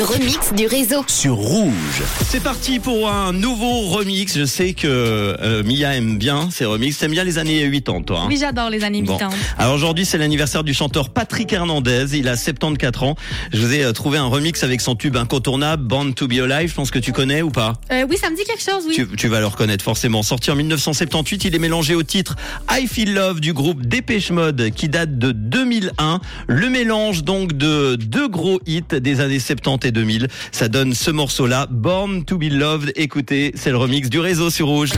Le remix du réseau. sur Rouge. C'est parti pour un nouveau remix. Je sais que euh, Mia aime bien ces remixes. T'aimes bien les années 80, toi hein Oui, j'adore les années Bon. 80. Alors aujourd'hui, c'est l'anniversaire du chanteur Patrick Hernandez. Il a 74 ans. Je vous ai euh, trouvé un remix avec son tube incontournable, Born to Be Alive. Je pense que tu connais ou pas? Euh, oui, ça me dit quelque chose, oui. tu, tu vas le reconnaître forcément. Sorti en 1978, il est mélangé au titre I Feel Love du groupe Dépêche Mode qui date de 2001. Le mélange donc de deux gros hits des années 70 et 2000. Ça donne ce morceau-là, Born to Be Loved. Écoutez, c'est le remix du réseau sur Rouge.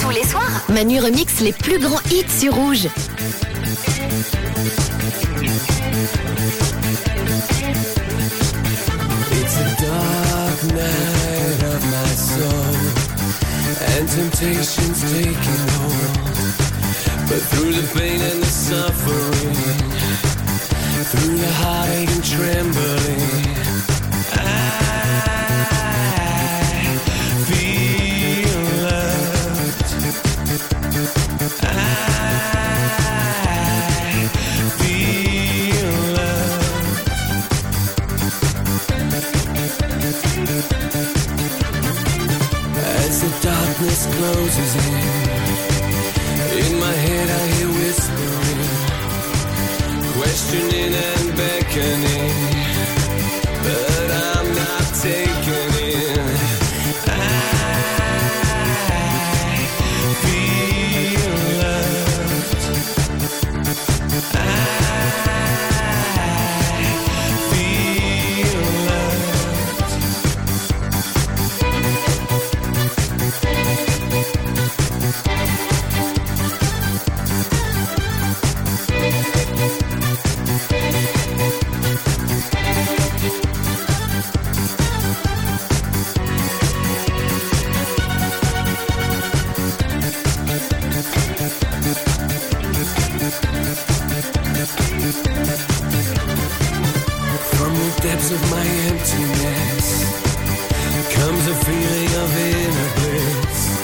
Tous les soirs, Manu remix les plus grands hits sur Rouge. It's a dark night of my soul, and temptation's taking hold. But through the pain and the suffering, through the heartache and trembling, I feel loved. I feel loved. As the darkness closes in, in my head I hear questioning and beckoning, of my emptiness comes a feeling of inner bliss.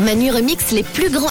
Manu remix les plus grands